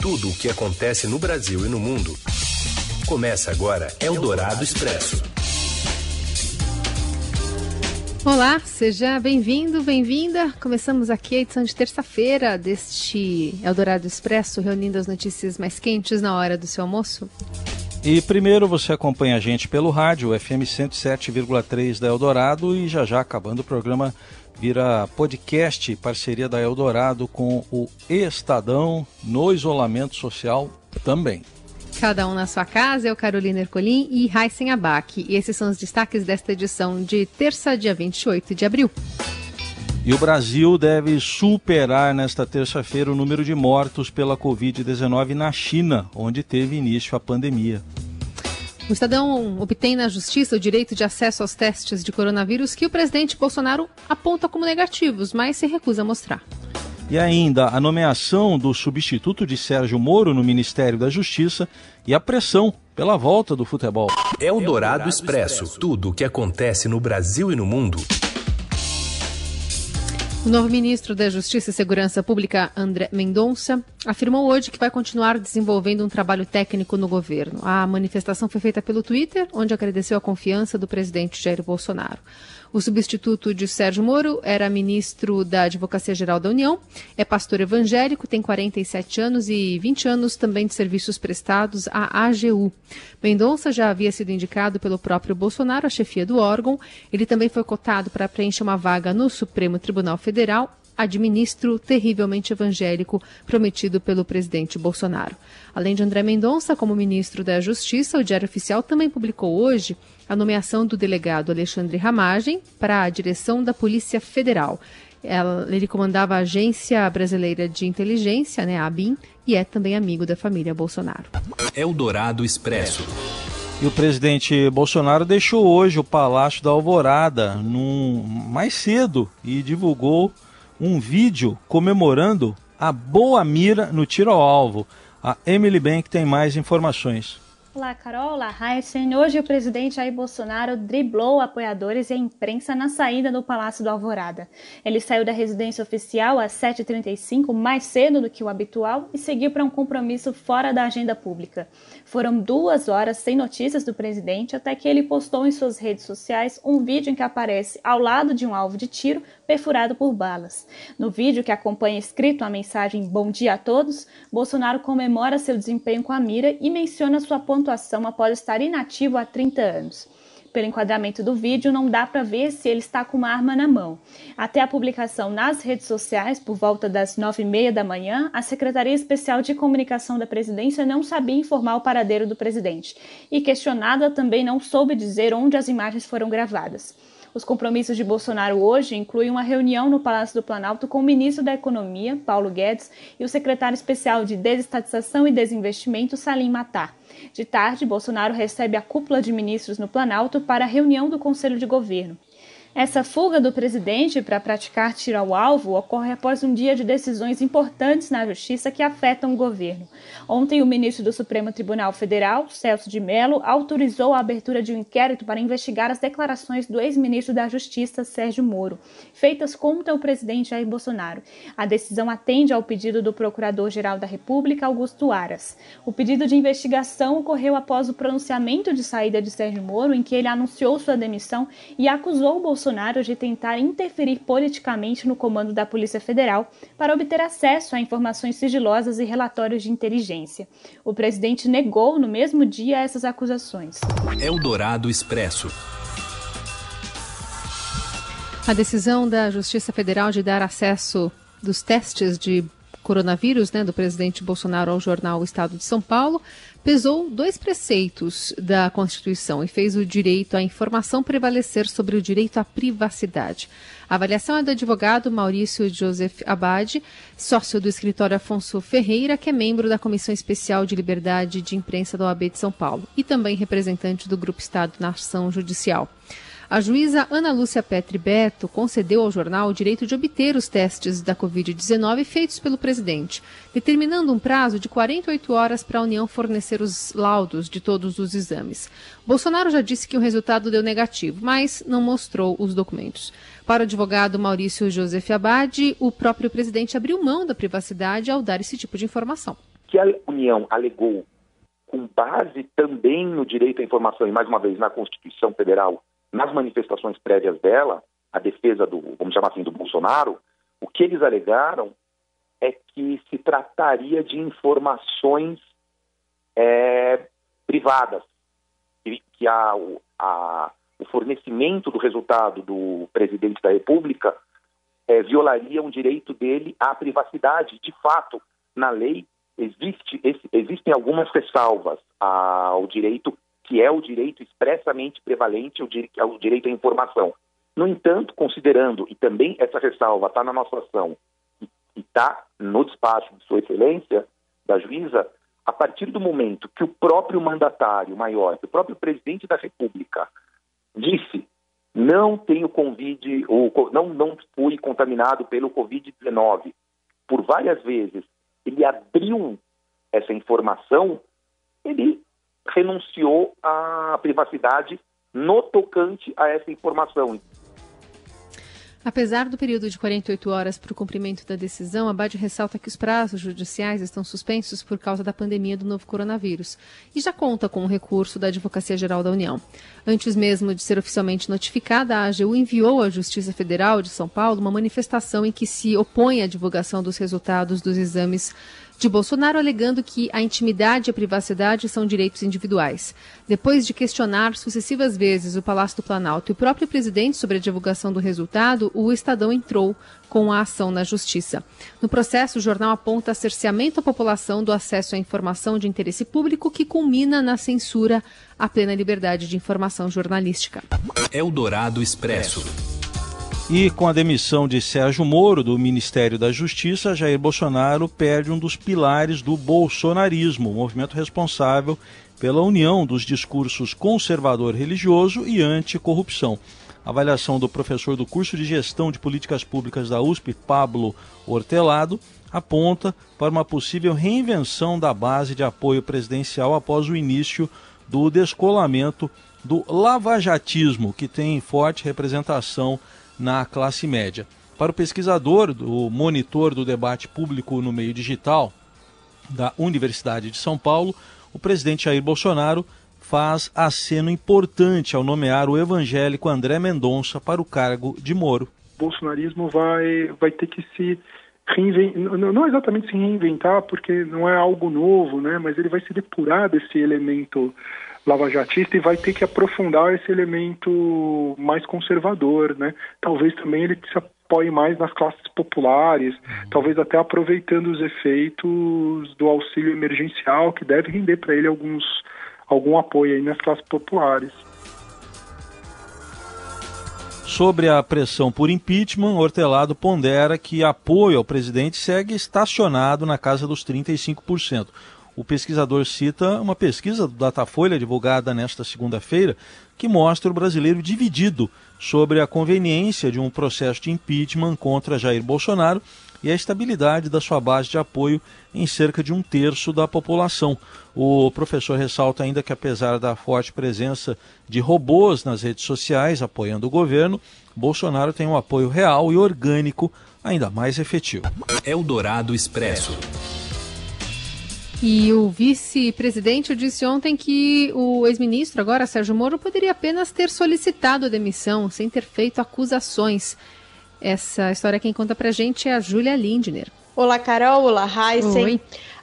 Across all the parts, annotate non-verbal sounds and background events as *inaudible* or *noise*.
Tudo o que acontece no Brasil e no mundo. Começa agora Eldorado Expresso. Olá, seja bem-vindo, bem-vinda. Começamos aqui a edição de terça-feira deste Eldorado Expresso, reunindo as notícias mais quentes na hora do seu almoço. E primeiro você acompanha a gente pelo rádio, FM 107,3 da Eldorado e já já acabando o programa vira podcast, parceria da Eldorado com o Estadão no isolamento social também. Cada um na sua casa, eu, Carolina Ercolim e Raíssen Abac. E esses são os destaques desta edição de terça, dia 28 de abril. E o Brasil deve superar nesta terça-feira o número de mortos pela Covid-19 na China, onde teve início a pandemia. O Estadão obtém na Justiça o direito de acesso aos testes de coronavírus que o presidente Bolsonaro aponta como negativos, mas se recusa a mostrar. E ainda a nomeação do substituto de Sérgio Moro no Ministério da Justiça e a pressão pela volta do futebol. É o Dourado Expresso. Tudo o que acontece no Brasil e no mundo. O novo ministro da Justiça e Segurança Pública, André Mendonça, afirmou hoje que vai continuar desenvolvendo um trabalho técnico no governo. A manifestação foi feita pelo Twitter, onde agradeceu a confiança do presidente Jair Bolsonaro. O substituto de Sérgio Moro era ministro da Advocacia Geral da União, é pastor evangélico, tem 47 anos e 20 anos também de serviços prestados à AGU. Mendonça já havia sido indicado pelo próprio Bolsonaro à chefia do órgão. Ele também foi cotado para preencher uma vaga no Supremo Tribunal Federal administro terrivelmente evangélico prometido pelo presidente Bolsonaro. Além de André Mendonça como ministro da Justiça, o Diário Oficial também publicou hoje a nomeação do delegado Alexandre Ramagem para a direção da Polícia Federal. Ele comandava a Agência Brasileira de Inteligência, né, a ABIN, e é também amigo da família Bolsonaro. Eldorado Expresso. E o presidente Bolsonaro deixou hoje o Palácio da Alvorada num, mais cedo e divulgou um vídeo comemorando a boa mira no tiro ao alvo. A Emily Bank tem mais informações. Olá, Carol. Olá, Heisen. Hoje o presidente Jair Bolsonaro driblou apoiadores e a imprensa na saída do Palácio do Alvorada. Ele saiu da residência oficial às 7h35, mais cedo do que o habitual, e seguiu para um compromisso fora da agenda pública. Foram duas horas sem notícias do presidente até que ele postou em suas redes sociais um vídeo em que aparece ao lado de um alvo de tiro perfurado por balas. No vídeo que acompanha escrito a mensagem Bom dia a todos, Bolsonaro comemora seu desempenho com a mira e menciona sua pontuação após estar inativo há 30 anos. Pelo enquadramento do vídeo, não dá para ver se ele está com uma arma na mão. Até a publicação nas redes sociais, por volta das nove e meia da manhã, a Secretaria Especial de Comunicação da Presidência não sabia informar o paradeiro do presidente. E questionada, também não soube dizer onde as imagens foram gravadas. Os compromissos de Bolsonaro hoje incluem uma reunião no Palácio do Planalto com o ministro da Economia, Paulo Guedes, e o secretário especial de Desestatização e Desinvestimento, Salim Matar. De tarde, Bolsonaro recebe a cúpula de ministros no Planalto para a reunião do Conselho de Governo. Essa fuga do presidente para praticar tiro ao alvo ocorre após um dia de decisões importantes na justiça que afetam o governo. Ontem, o ministro do Supremo Tribunal Federal, Celso de Mello, autorizou a abertura de um inquérito para investigar as declarações do ex-ministro da Justiça, Sérgio Moro, feitas contra o presidente Jair Bolsonaro. A decisão atende ao pedido do Procurador-Geral da República, Augusto Aras. O pedido de investigação ocorreu após o pronunciamento de saída de Sérgio Moro, em que ele anunciou sua demissão e acusou Bolsonaro Bolsonaro de tentar interferir politicamente no comando da Polícia Federal para obter acesso a informações sigilosas e relatórios de inteligência. O presidente negou no mesmo dia essas acusações. Eldorado Expresso. A decisão da Justiça Federal de dar acesso dos testes de coronavírus né, do presidente Bolsonaro ao jornal o Estado de São Paulo pesou dois preceitos da Constituição e fez o direito à informação prevalecer sobre o direito à privacidade. A avaliação é do advogado Maurício Joseph Abad, sócio do escritório Afonso Ferreira, que é membro da Comissão Especial de Liberdade de Imprensa da OAB de São Paulo e também representante do Grupo Estado na Ação Judicial. A juíza Ana Lúcia Petri Beto concedeu ao jornal o direito de obter os testes da Covid-19 feitos pelo presidente, determinando um prazo de 48 horas para a União fornecer os laudos de todos os exames. Bolsonaro já disse que o resultado deu negativo, mas não mostrou os documentos. Para o advogado Maurício Joseph Abad, o próprio presidente abriu mão da privacidade ao dar esse tipo de informação. que a União alegou com base também no direito à informação e, mais uma vez, na Constituição Federal, nas manifestações prévias dela, a defesa do, vamos chamar assim, do Bolsonaro, o que eles alegaram é que se trataria de informações é, privadas, que, que a, a, o fornecimento do resultado do presidente da República é, violaria um direito dele à privacidade. De fato, na lei existe, existem algumas ressalvas ao direito, que é o direito expressamente prevalente, é o direito à informação. No entanto, considerando, e também essa ressalva está na nossa ação e está no despacho de Sua Excelência, da juíza, a partir do momento que o próprio mandatário maior, o próprio presidente da República, disse não tenho Covid, ou não, não fui contaminado pelo Covid-19 por várias vezes, ele abriu essa informação, ele renunciou à privacidade no tocante a essa informação. Apesar do período de 48 horas para o cumprimento da decisão, a BAD ressalta que os prazos judiciais estão suspensos por causa da pandemia do novo coronavírus e já conta com o recurso da Advocacia Geral da União. Antes mesmo de ser oficialmente notificada, a AGU enviou à Justiça Federal de São Paulo uma manifestação em que se opõe à divulgação dos resultados dos exames de Bolsonaro, alegando que a intimidade e a privacidade são direitos individuais. Depois de questionar sucessivas vezes o Palácio do Planalto e o próprio presidente sobre a divulgação do resultado, o Estadão entrou com a ação na Justiça. No processo, o jornal aponta cerceamento à população do acesso à informação de interesse público que culmina na censura à plena liberdade de informação jornalística. Eldorado Expresso. E com a demissão de Sérgio Moro do Ministério da Justiça, Jair Bolsonaro perde um dos pilares do bolsonarismo, movimento responsável pela união dos discursos conservador religioso e anticorrupção. A avaliação do professor do curso de Gestão de Políticas Públicas da USP, Pablo Hortelado, aponta para uma possível reinvenção da base de apoio presidencial após o início do descolamento do lavajatismo, que tem forte representação na classe média. Para o pesquisador, o monitor do debate público no meio digital da Universidade de São Paulo, o presidente Jair Bolsonaro faz aceno importante ao nomear o evangélico André Mendonça para o cargo de Moro. O bolsonarismo vai, vai ter que se reinventar, não exatamente se reinventar, porque não é algo novo, né? mas ele vai se depurar desse elemento lavajatista e vai ter que aprofundar esse elemento mais conservador, né? Talvez também ele se apoie mais nas classes populares, uhum. talvez até aproveitando os efeitos do auxílio emergencial, que deve render para ele alguns, algum apoio aí nas classes populares. Sobre a pressão por impeachment, Hortelado pondera que apoio ao presidente segue estacionado na casa dos 35% o pesquisador cita uma pesquisa do Datafolha divulgada nesta segunda-feira que mostra o brasileiro dividido sobre a conveniência de um processo de impeachment contra Jair Bolsonaro e a estabilidade da sua base de apoio em cerca de um terço da população. O professor ressalta ainda que, apesar da forte presença de robôs nas redes sociais apoiando o governo, Bolsonaro tem um apoio real e orgânico ainda mais efetivo. Eldorado Expresso. E o vice-presidente disse ontem que o ex-ministro, agora Sérgio Moro, poderia apenas ter solicitado a demissão, sem ter feito acusações. Essa história quem conta pra gente é a Júlia Lindner. Olá, Carol. Olá, Heisen. Oi.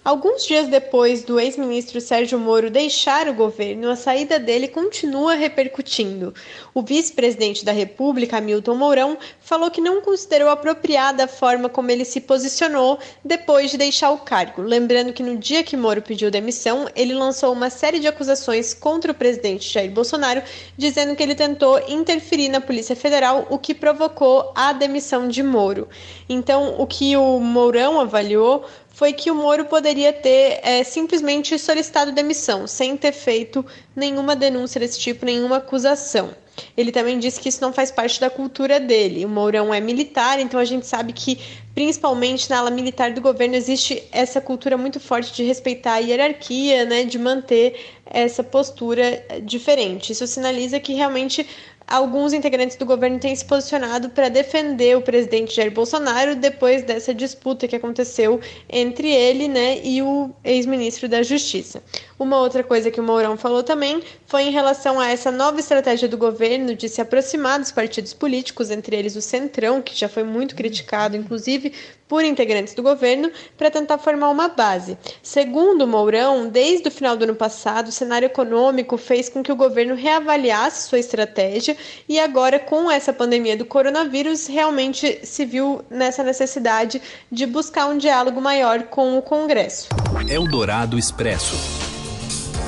Alguns dias depois do ex-ministro Sérgio Moro deixar o governo, a saída dele continua repercutindo. O vice-presidente da República, Hamilton Mourão, falou que não considerou apropriada a forma como ele se posicionou depois de deixar o cargo. Lembrando que no dia que Moro pediu demissão, ele lançou uma série de acusações contra o presidente Jair Bolsonaro, dizendo que ele tentou interferir na Polícia Federal, o que provocou a demissão de Moro. Então, o que o Mourão avaliou foi que o Moro poderia ter é, simplesmente solicitado demissão, sem ter feito nenhuma denúncia desse tipo, nenhuma acusação. Ele também disse que isso não faz parte da cultura dele. O Mourão é militar, então a gente sabe que, principalmente na ala militar do governo, existe essa cultura muito forte de respeitar a hierarquia, né, de manter essa postura diferente. Isso sinaliza que realmente alguns integrantes do governo têm se posicionado para defender o presidente Jair Bolsonaro depois dessa disputa que aconteceu entre ele né, e o ex-ministro da Justiça. Uma outra coisa que o Mourão falou também foi em relação a essa nova estratégia do governo de se aproximar dos partidos políticos, entre eles o Centrão, que já foi muito criticado, inclusive por integrantes do governo, para tentar formar uma base. Segundo Mourão, desde o final do ano passado, o cenário econômico fez com que o governo reavaliasse sua estratégia e agora, com essa pandemia do coronavírus, realmente se viu nessa necessidade de buscar um diálogo maior com o Congresso. Eldorado Expresso.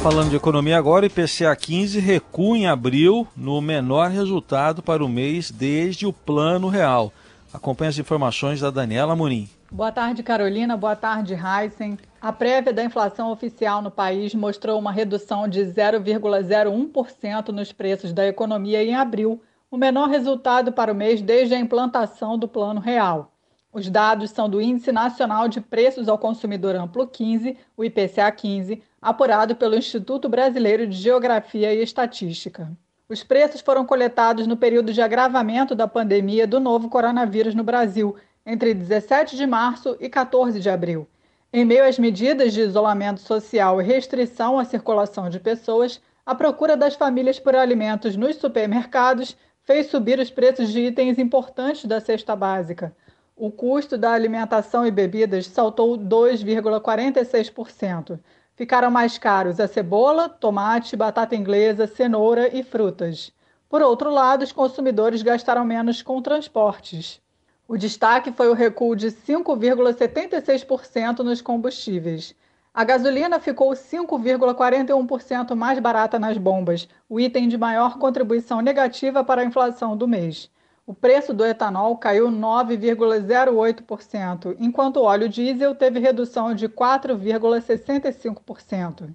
Falando de economia agora, IPCA 15 recua em abril no menor resultado para o mês desde o Plano Real. Acompanhe as informações da Daniela Munim. Boa tarde, Carolina. Boa tarde, Heisen. A prévia da inflação oficial no país mostrou uma redução de 0,01% nos preços da economia em abril, o menor resultado para o mês desde a implantação do Plano Real. Os dados são do Índice Nacional de Preços ao Consumidor Amplo 15, o IPCA 15, apurado pelo Instituto Brasileiro de Geografia e Estatística. Os preços foram coletados no período de agravamento da pandemia do novo coronavírus no Brasil, entre 17 de março e 14 de abril. Em meio às medidas de isolamento social e restrição à circulação de pessoas, a procura das famílias por alimentos nos supermercados fez subir os preços de itens importantes da cesta básica. O custo da alimentação e bebidas saltou 2,46% ficaram mais caros a cebola, tomate, batata inglesa, cenoura e frutas. Por outro lado, os consumidores gastaram menos com transportes. O destaque foi o recuo de 5,76% nos combustíveis. A gasolina ficou 5,41% mais barata nas bombas, o item de maior contribuição negativa para a inflação do mês. O preço do etanol caiu 9,08%, enquanto o óleo diesel teve redução de 4,65%.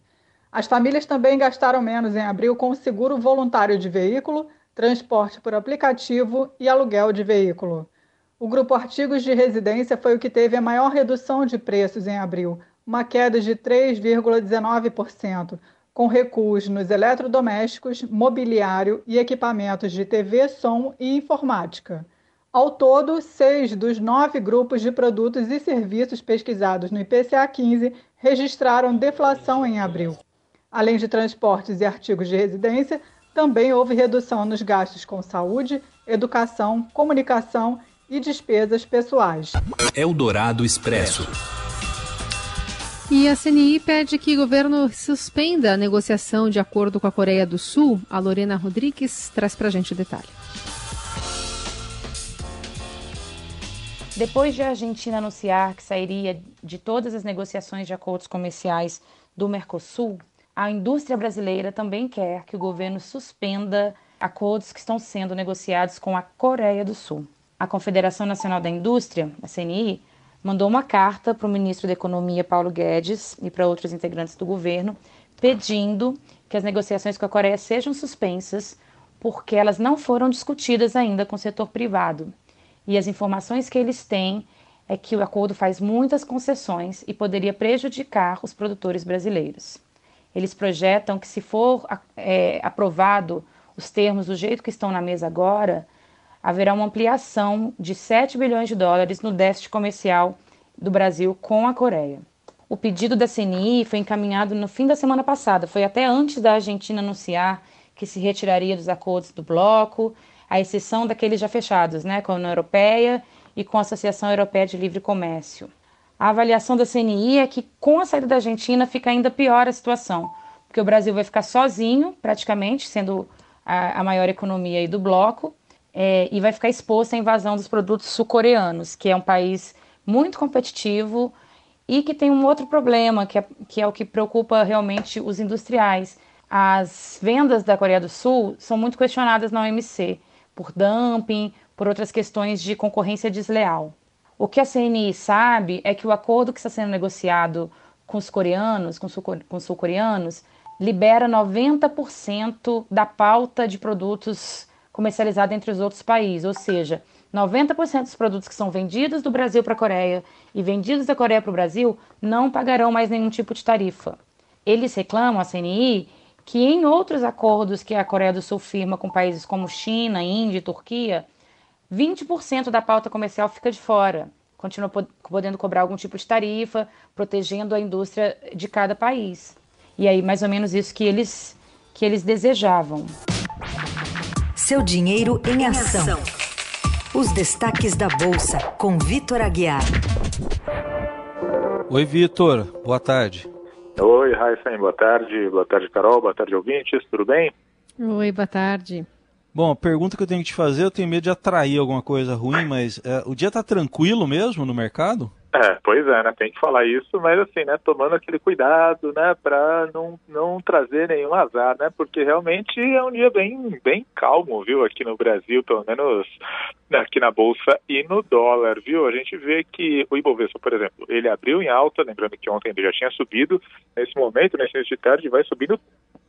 As famílias também gastaram menos em abril com seguro voluntário de veículo, transporte por aplicativo e aluguel de veículo. O grupo Artigos de Residência foi o que teve a maior redução de preços em abril, uma queda de 3,19%, com recuos nos eletrodomésticos, mobiliário e equipamentos de TV, som e informática. Ao todo, seis dos nove grupos de produtos e serviços pesquisados no IPCA 15 registraram deflação em abril. Além de transportes e artigos de residência, também houve redução nos gastos com saúde, educação, comunicação e despesas pessoais. Eldorado Expresso. E a CNI pede que o governo suspenda a negociação de acordo com a Coreia do Sul. A Lorena Rodrigues traz para a gente o detalhe. Depois de a Argentina anunciar que sairia de todas as negociações de acordos comerciais do Mercosul, a indústria brasileira também quer que o governo suspenda acordos que estão sendo negociados com a Coreia do Sul. A Confederação Nacional da Indústria, a CNI, mandou uma carta para o ministro da Economia, Paulo Guedes, e para outros integrantes do governo, pedindo que as negociações com a Coreia sejam suspensas, porque elas não foram discutidas ainda com o setor privado. E as informações que eles têm é que o acordo faz muitas concessões e poderia prejudicar os produtores brasileiros. Eles projetam que, se for é, aprovado os termos do jeito que estão na mesa agora, haverá uma ampliação de 7 bilhões de dólares no déficit comercial do Brasil com a Coreia. O pedido da CNI foi encaminhado no fim da semana passada, foi até antes da Argentina anunciar que se retiraria dos acordos do bloco, à exceção daqueles já fechados, né, com a União Europeia e com a Associação Europeia de Livre Comércio. A avaliação da CNI é que com a saída da Argentina fica ainda pior a situação, porque o Brasil vai ficar sozinho, praticamente, sendo a, a maior economia do bloco, é, e vai ficar exposto à invasão dos produtos sul-coreanos, que é um país muito competitivo e que tem um outro problema, que é, que é o que preocupa realmente os industriais. As vendas da Coreia do Sul são muito questionadas na OMC, por dumping, por outras questões de concorrência desleal. O que a CNI sabe é que o acordo que está sendo negociado com os coreanos, com os sul-coreanos, libera 90% da pauta de produtos comercializada entre os outros países, ou seja, 90% dos produtos que são vendidos do Brasil para a Coreia e vendidos da Coreia para o Brasil não pagarão mais nenhum tipo de tarifa. Eles reclamam, a CNI, que em outros acordos que a Coreia do Sul firma com países como China, Índia e Turquia, 20% da pauta comercial fica de fora. Continua podendo cobrar algum tipo de tarifa, protegendo a indústria de cada país. E aí, mais ou menos isso que eles, que eles desejavam. Seu dinheiro em ação. Os destaques da Bolsa, com Vitor Aguiar. Oi, Vitor. Boa tarde. Oi, Raíssa. Boa tarde. Boa tarde, Carol. Boa tarde, ouvintes. Tudo bem? Oi, boa tarde. Bom, a pergunta que eu tenho que te fazer, eu tenho medo de atrair alguma coisa ruim, mas é, o dia está tranquilo mesmo no mercado? É, pois é, né? Tem que falar isso, mas assim, né? Tomando aquele cuidado, né? Para não, não trazer nenhum azar, né? Porque realmente é um dia bem, bem calmo, viu? Aqui no Brasil, pelo menos aqui na Bolsa e no dólar, viu? A gente vê que o Ibovespa, por exemplo, ele abriu em alta, lembrando que ontem ele já tinha subido. Nesse momento, nesse início de tarde, vai subindo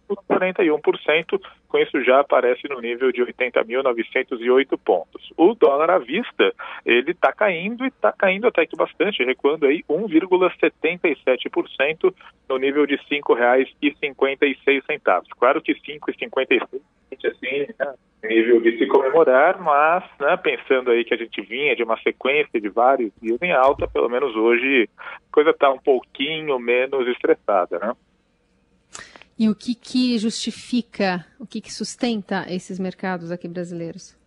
41%, com isso já aparece no nível de 80.908 pontos. O dólar à vista, ele está caindo e está caindo até que bastante, recuando aí 1,77% no nível de R$ 5,56. Claro que 5,56 assim, né, nível de se comemorar, mas né, pensando aí que a gente vinha de uma sequência de vários dias em alta, pelo menos hoje a coisa está um pouquinho menos estressada, né? E o que, que justifica, o que, que sustenta esses mercados aqui brasileiros?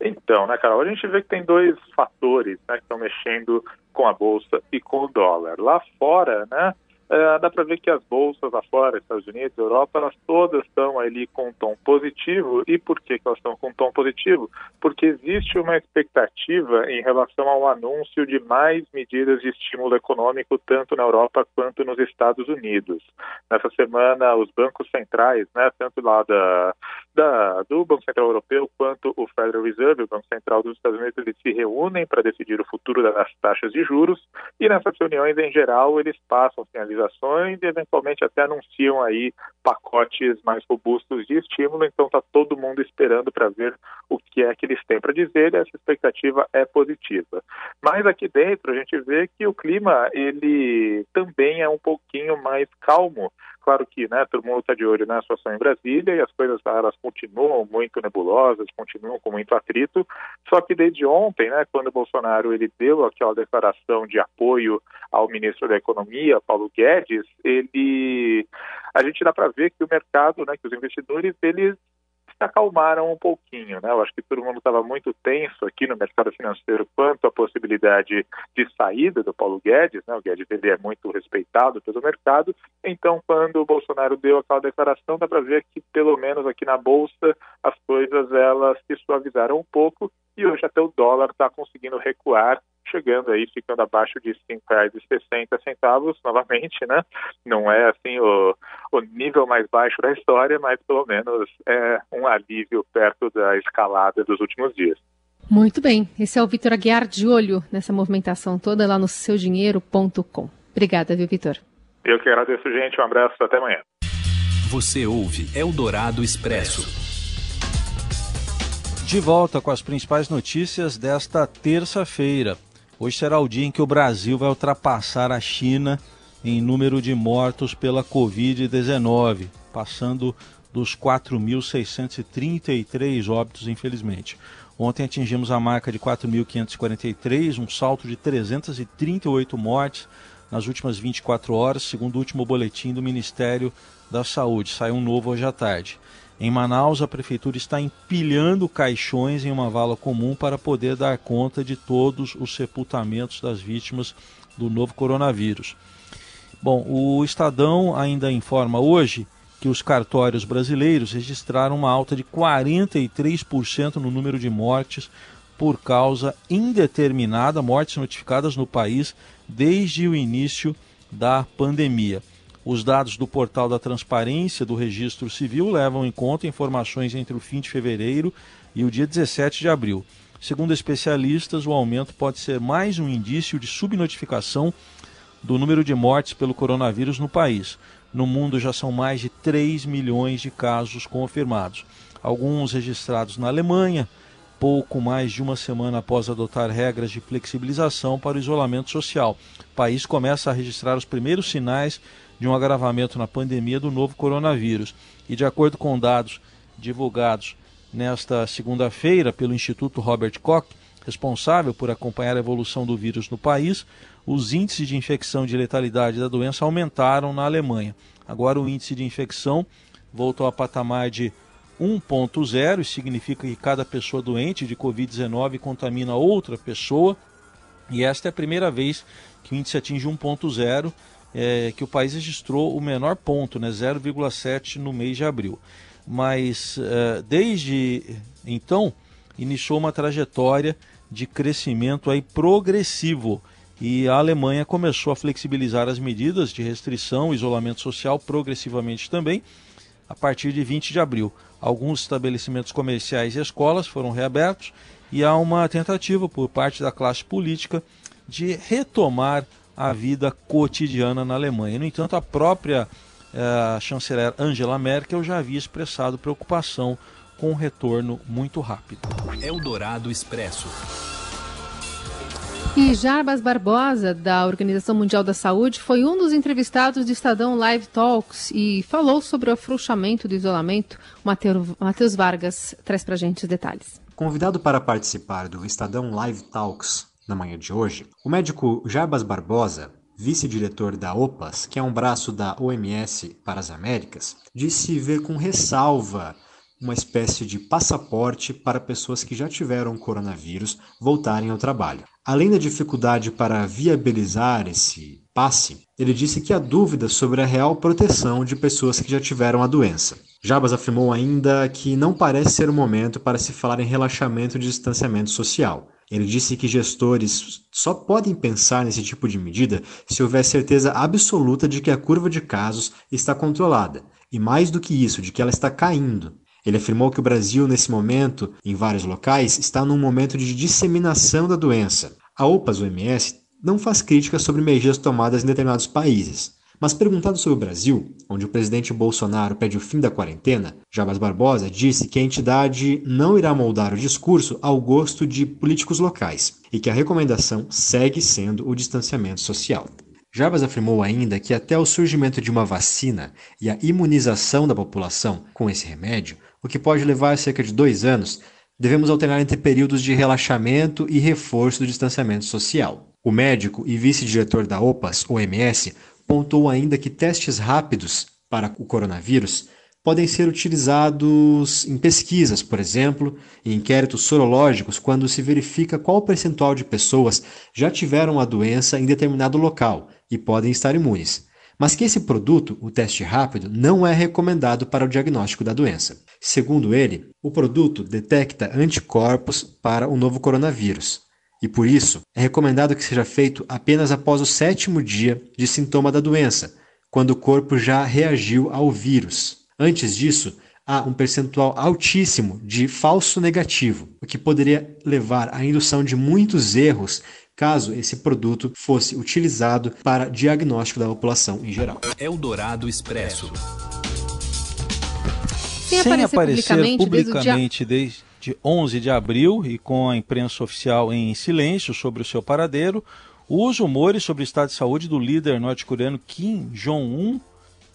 Então, né, Carol, a gente vê que tem dois fatores né, que estão mexendo com a Bolsa e com o dólar. Lá fora, né, é, dá para ver que as bolsas lá fora, Estados Unidos, Europa, elas todas estão ali com tom positivo. E por que, que elas estão com tom positivo? Porque existe uma expectativa em relação ao anúncio de mais medidas de estímulo econômico, tanto na Europa quanto nos Estados Unidos. Nessa semana, os bancos centrais, né, tanto lá da, da, do Banco Central Europeu quanto o Federal Reserve, o Banco Central dos Estados Unidos, eles se reúnem para decidir o futuro das taxas de juros. E nessas reuniões, em geral, eles passam sinalizações e eventualmente até anunciam aí pacotes mais robustos de estímulo, então está todo mundo esperando para ver o que é que eles têm para dizer e essa expectativa é positiva. Mas aqui dentro a gente vê que o clima ele também é um pouquinho mais calmo Claro que né, todo mundo está de olho na situação em Brasília e as coisas elas continuam muito nebulosas, continuam com muito atrito. Só que desde ontem, né, quando o Bolsonaro ele deu aquela declaração de apoio ao ministro da Economia, Paulo Guedes, ele a gente dá para ver que o mercado, né, que os investidores eles se acalmaram um pouquinho, né? Eu acho que todo mundo estava muito tenso aqui no mercado financeiro quanto à possibilidade de saída do Paulo Guedes, né? O Guedes ele é muito respeitado pelo mercado, então quando o Bolsonaro deu aquela declaração, dá para ver que pelo menos aqui na bolsa as coisas elas se suavizaram um pouco e hoje até o dólar está conseguindo recuar chegando aí, ficando abaixo de R$ 5,60 novamente, né? Não é assim o, o nível mais baixo da história, mas pelo menos é um alívio perto da escalada dos últimos dias. Muito bem. Esse é o Vitor Aguiar de olho nessa movimentação toda lá no seudinheiro.com. Obrigada, viu, Vitor? Eu que agradeço, gente. Um abraço. Até amanhã. Você ouve Eldorado Expresso. De volta com as principais notícias desta terça-feira. Hoje será o dia em que o Brasil vai ultrapassar a China em número de mortos pela Covid-19, passando dos 4.633 óbitos, infelizmente. Ontem atingimos a marca de 4.543, um salto de 338 mortes nas últimas 24 horas, segundo o último boletim do Ministério da Saúde. Saiu um novo hoje à tarde. Em Manaus, a prefeitura está empilhando caixões em uma vala comum para poder dar conta de todos os sepultamentos das vítimas do novo coronavírus. Bom, o Estadão ainda informa hoje que os cartórios brasileiros registraram uma alta de 43% no número de mortes por causa indeterminada, mortes notificadas no país desde o início da pandemia. Os dados do portal da transparência do Registro Civil levam em conta informações entre o fim de fevereiro e o dia 17 de abril. Segundo especialistas, o aumento pode ser mais um indício de subnotificação do número de mortes pelo coronavírus no país. No mundo já são mais de 3 milhões de casos confirmados. Alguns registrados na Alemanha, pouco mais de uma semana após adotar regras de flexibilização para o isolamento social. O país começa a registrar os primeiros sinais de um agravamento na pandemia do novo coronavírus. E de acordo com dados divulgados nesta segunda-feira pelo Instituto Robert Koch, responsável por acompanhar a evolução do vírus no país, os índices de infecção e de letalidade da doença aumentaram na Alemanha. Agora o índice de infecção voltou a patamar de 1.0, isso significa que cada pessoa doente de Covid-19 contamina outra pessoa, e esta é a primeira vez que o índice atinge 1.0, é, que o país registrou o menor ponto, né, 0,7 no mês de abril. Mas é, desde então iniciou uma trajetória de crescimento aí progressivo e a Alemanha começou a flexibilizar as medidas de restrição, isolamento social progressivamente também a partir de 20 de abril. Alguns estabelecimentos comerciais e escolas foram reabertos e há uma tentativa por parte da classe política de retomar a vida cotidiana na Alemanha. No entanto, a própria eh, chanceler Angela Merkel já havia expressado preocupação com um retorno muito rápido. Eldorado Expresso. E Jarbas Barbosa, da Organização Mundial da Saúde, foi um dos entrevistados do Estadão Live Talks e falou sobre o afrouxamento do isolamento. Matheus Vargas traz para gente os detalhes. Convidado para participar do Estadão Live Talks na manhã de hoje, o médico Jarbas Barbosa, vice-diretor da OPAS, que é um braço da OMS para as Américas, disse ver com ressalva uma espécie de passaporte para pessoas que já tiveram coronavírus voltarem ao trabalho. Além da dificuldade para viabilizar esse passe, ele disse que há dúvidas sobre a real proteção de pessoas que já tiveram a doença. Jabas afirmou ainda que não parece ser o momento para se falar em relaxamento de distanciamento social. Ele disse que gestores só podem pensar nesse tipo de medida se houver certeza absoluta de que a curva de casos está controlada, e mais do que isso, de que ela está caindo. Ele afirmou que o Brasil, nesse momento, em vários locais, está num momento de disseminação da doença. A OPAS OMS não faz críticas sobre medidas tomadas em determinados países. Mas perguntado sobre o Brasil, onde o presidente Bolsonaro pede o fim da quarentena, Jabas Barbosa disse que a entidade não irá moldar o discurso ao gosto de políticos locais e que a recomendação segue sendo o distanciamento social. Jarbas afirmou ainda que até o surgimento de uma vacina e a imunização da população com esse remédio, o que pode levar cerca de dois anos, devemos alternar entre períodos de relaxamento e reforço do distanciamento social. O médico e vice-diretor da OPAS, OMS, pontuou ainda que testes rápidos para o coronavírus podem ser utilizados em pesquisas, por exemplo, em inquéritos sorológicos, quando se verifica qual percentual de pessoas já tiveram a doença em determinado local e podem estar imunes mas que esse produto, o teste rápido, não é recomendado para o diagnóstico da doença. Segundo ele, o produto detecta anticorpos para o novo coronavírus. E por isso, é recomendado que seja feito apenas após o sétimo dia de sintoma da doença, quando o corpo já reagiu ao vírus. Antes disso, há um percentual altíssimo de falso negativo, o que poderia levar à indução de muitos erros caso esse produto fosse utilizado para diagnóstico da população em geral. Eldorado Expresso. Sem, Sem aparecer, publicamente, publicamente desde, desde 11 de abril e com a imprensa oficial em silêncio sobre o seu paradeiro, os rumores sobre o estado de saúde do líder norte-coreano Kim Jong-un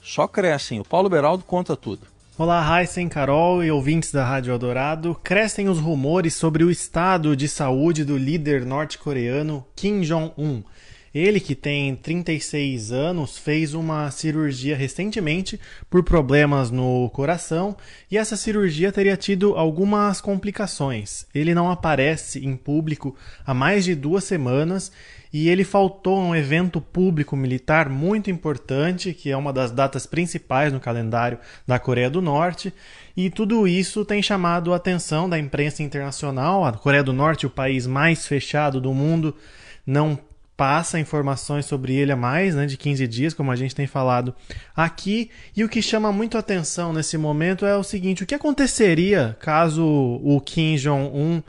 só crescem. O Paulo Beraldo conta tudo. Olá, Heisen, Carol e ouvintes da Rádio Eldorado. Crescem os rumores sobre o estado de saúde do líder norte-coreano Kim Jong-un. Ele, que tem 36 anos, fez uma cirurgia recentemente por problemas no coração e essa cirurgia teria tido algumas complicações. Ele não aparece em público há mais de duas semanas e ele faltou a um evento público militar muito importante, que é uma das datas principais no calendário da Coreia do Norte, e tudo isso tem chamado a atenção da imprensa internacional. A Coreia do Norte, o país mais fechado do mundo, não passa informações sobre ele há mais né, de 15 dias, como a gente tem falado aqui. E o que chama muito atenção nesse momento é o seguinte: o que aconteceria caso o Kim Jong-un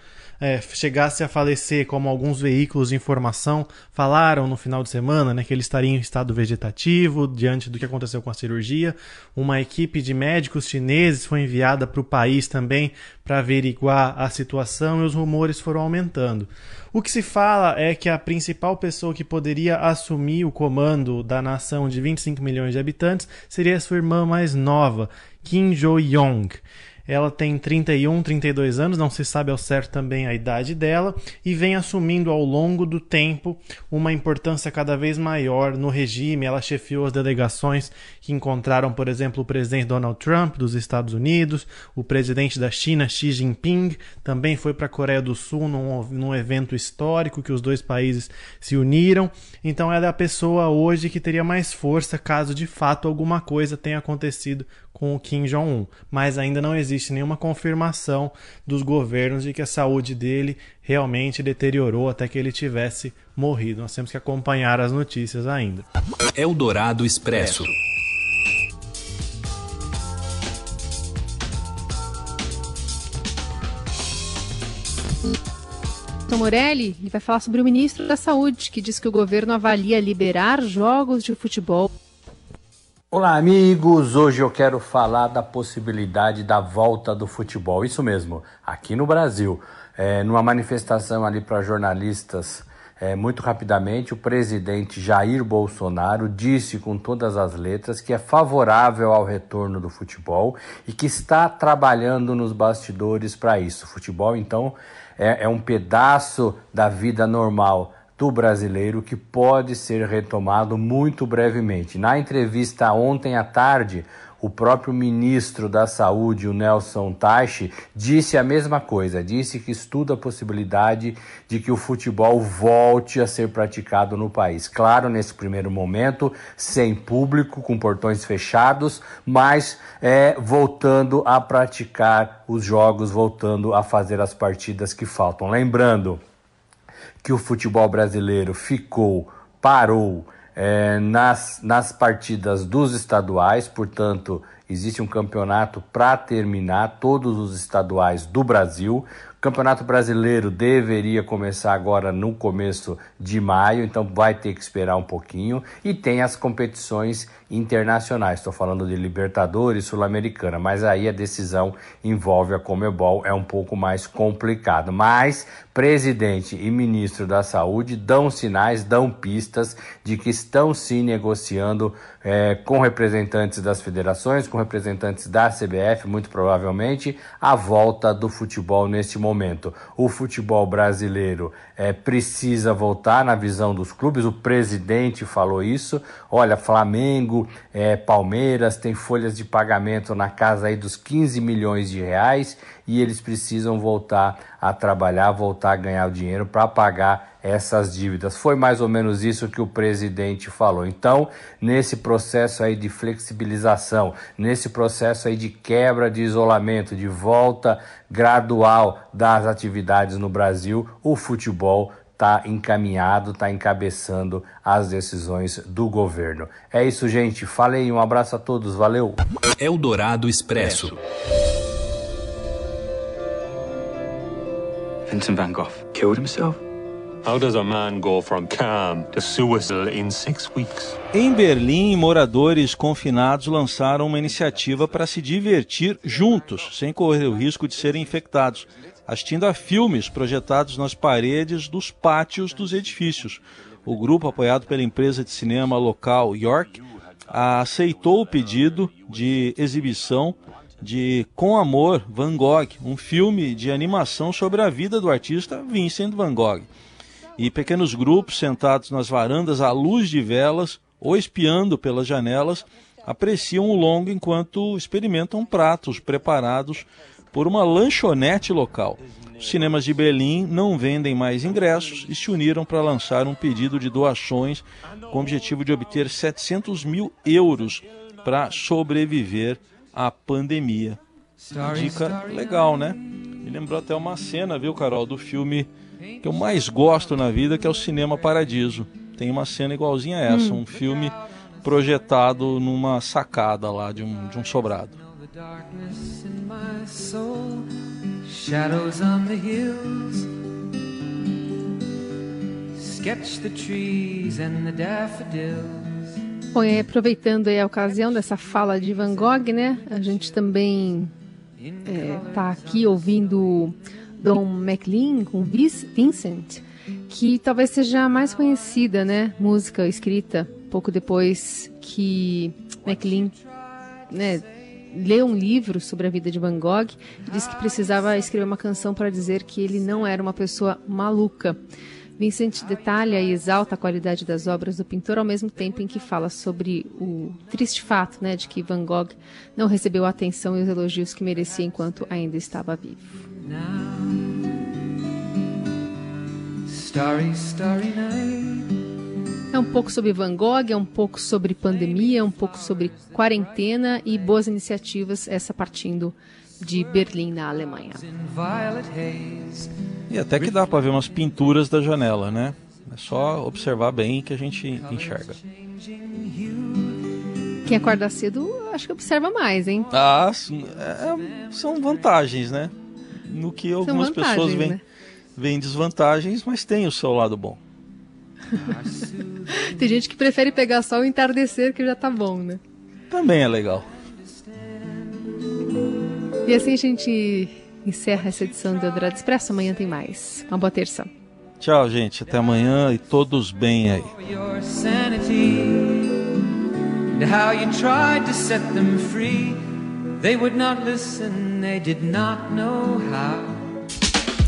é, chegasse a falecer, como alguns veículos de informação falaram no final de semana, né, que ele estaria em estado vegetativo diante do que aconteceu com a cirurgia. Uma equipe de médicos chineses foi enviada para o país também para averiguar a situação e os rumores foram aumentando. O que se fala é que a principal pessoa que poderia assumir o comando da nação de 25 milhões de habitantes seria sua irmã mais nova, Kim Jo-yong. Ela tem 31, 32 anos, não se sabe ao certo também a idade dela, e vem assumindo ao longo do tempo uma importância cada vez maior no regime. Ela chefiou as delegações que encontraram, por exemplo, o presidente Donald Trump dos Estados Unidos, o presidente da China, Xi Jinping, também foi para a Coreia do Sul num, num evento histórico que os dois países se uniram. Então ela é a pessoa hoje que teria mais força caso de fato alguma coisa tenha acontecido com o Kim Jong-un, mas ainda não existe nenhuma confirmação dos governos de que a saúde dele realmente deteriorou até que ele tivesse morrido. Nós temos que acompanhar as notícias ainda. Eldorado Expresso. Tom Morelli vai falar sobre o ministro da Saúde, que diz que o governo avalia liberar jogos de futebol Olá, amigos! Hoje eu quero falar da possibilidade da volta do futebol. Isso mesmo, aqui no Brasil. É, numa manifestação ali para jornalistas, é, muito rapidamente, o presidente Jair Bolsonaro disse com todas as letras que é favorável ao retorno do futebol e que está trabalhando nos bastidores para isso. O futebol, então, é, é um pedaço da vida normal do brasileiro que pode ser retomado muito brevemente. Na entrevista ontem à tarde, o próprio ministro da Saúde, o Nelson Taixe, disse a mesma coisa, disse que estuda a possibilidade de que o futebol volte a ser praticado no país. Claro, nesse primeiro momento, sem público, com portões fechados, mas é, voltando a praticar os jogos, voltando a fazer as partidas que faltam. Lembrando, que o futebol brasileiro ficou, parou é, nas, nas partidas dos estaduais, portanto, existe um campeonato para terminar todos os estaduais do Brasil. Campeonato Brasileiro deveria começar agora no começo de maio, então vai ter que esperar um pouquinho. E tem as competições internacionais, estou falando de Libertadores, Sul-Americana, mas aí a decisão envolve a Comebol, é um pouco mais complicado. Mas presidente e ministro da Saúde dão sinais, dão pistas de que estão sim negociando é, com representantes das federações, com representantes da CBF, muito provavelmente, a volta do futebol neste momento momento. O futebol brasileiro é, precisa voltar na visão dos clubes, o presidente falou isso. Olha, Flamengo, é, Palmeiras tem folhas de pagamento na casa aí dos 15 milhões de reais e eles precisam voltar a trabalhar, voltar a ganhar o dinheiro para pagar essas dívidas. Foi mais ou menos isso que o presidente falou. Então, nesse processo aí de flexibilização, nesse processo aí de quebra de isolamento, de volta gradual das atividades no Brasil, o futebol está encaminhado, está encabeçando as decisões do governo. É isso, gente. Falei, um abraço a todos, valeu. Eldorado Expresso. Vincent van Gogh killed himself? How does a man go from calm to suicide in six weeks? Em Berlim, moradores confinados lançaram uma iniciativa para se divertir juntos, sem correr o risco de serem infectados, assistindo a filmes projetados nas paredes dos pátios dos edifícios. O grupo, apoiado pela empresa de cinema local York, aceitou o pedido de exibição de Com Amor, Van Gogh, um filme de animação sobre a vida do artista Vincent Van Gogh. E pequenos grupos sentados nas varandas à luz de velas ou espiando pelas janelas apreciam o longo enquanto experimentam pratos preparados por uma lanchonete local. Os cinemas de Berlim não vendem mais ingressos e se uniram para lançar um pedido de doações com o objetivo de obter 700 mil euros para sobreviver a pandemia. Dica legal, né? Me lembrou até uma cena, viu, Carol, do filme que eu mais gosto na vida, que é o Cinema Paradiso. Tem uma cena igualzinha a essa, hum. um filme projetado numa sacada lá de um, de um sobrado. Shadows on the hills sketch the trees and the daffodils. Bom, e aproveitando a ocasião dessa fala de Van Gogh, né? A gente também está é, aqui ouvindo Don McLean com Vincent, que talvez seja a mais conhecida, né? Música escrita pouco depois que McLean né, leu um livro sobre a vida de Van Gogh disse que precisava escrever uma canção para dizer que ele não era uma pessoa maluca. Vincent detalha e exalta a qualidade das obras do pintor ao mesmo tempo em que fala sobre o triste fato né, de que Van Gogh não recebeu a atenção e os elogios que merecia enquanto ainda estava vivo. Starry, starry night. É um pouco sobre Van Gogh, é um pouco sobre pandemia, é um pouco sobre quarentena e boas iniciativas, essa partindo de Berlim, na Alemanha. E até que dá para ver umas pinturas da janela, né? É só observar bem que a gente enxerga. Quem acorda cedo, acho que observa mais, hein? Ah, é, são vantagens, né? No que algumas pessoas veem, né? veem desvantagens, mas tem o seu lado bom. *laughs* Tem gente que prefere pegar só o entardecer que já tá bom, né? Também é legal. E assim a gente encerra essa edição do Eldorado Expresso. Amanhã tem mais. Uma boa terça. Tchau, gente. Até amanhã e todos bem aí. how you tried to set them free. They would not listen, they did not know how.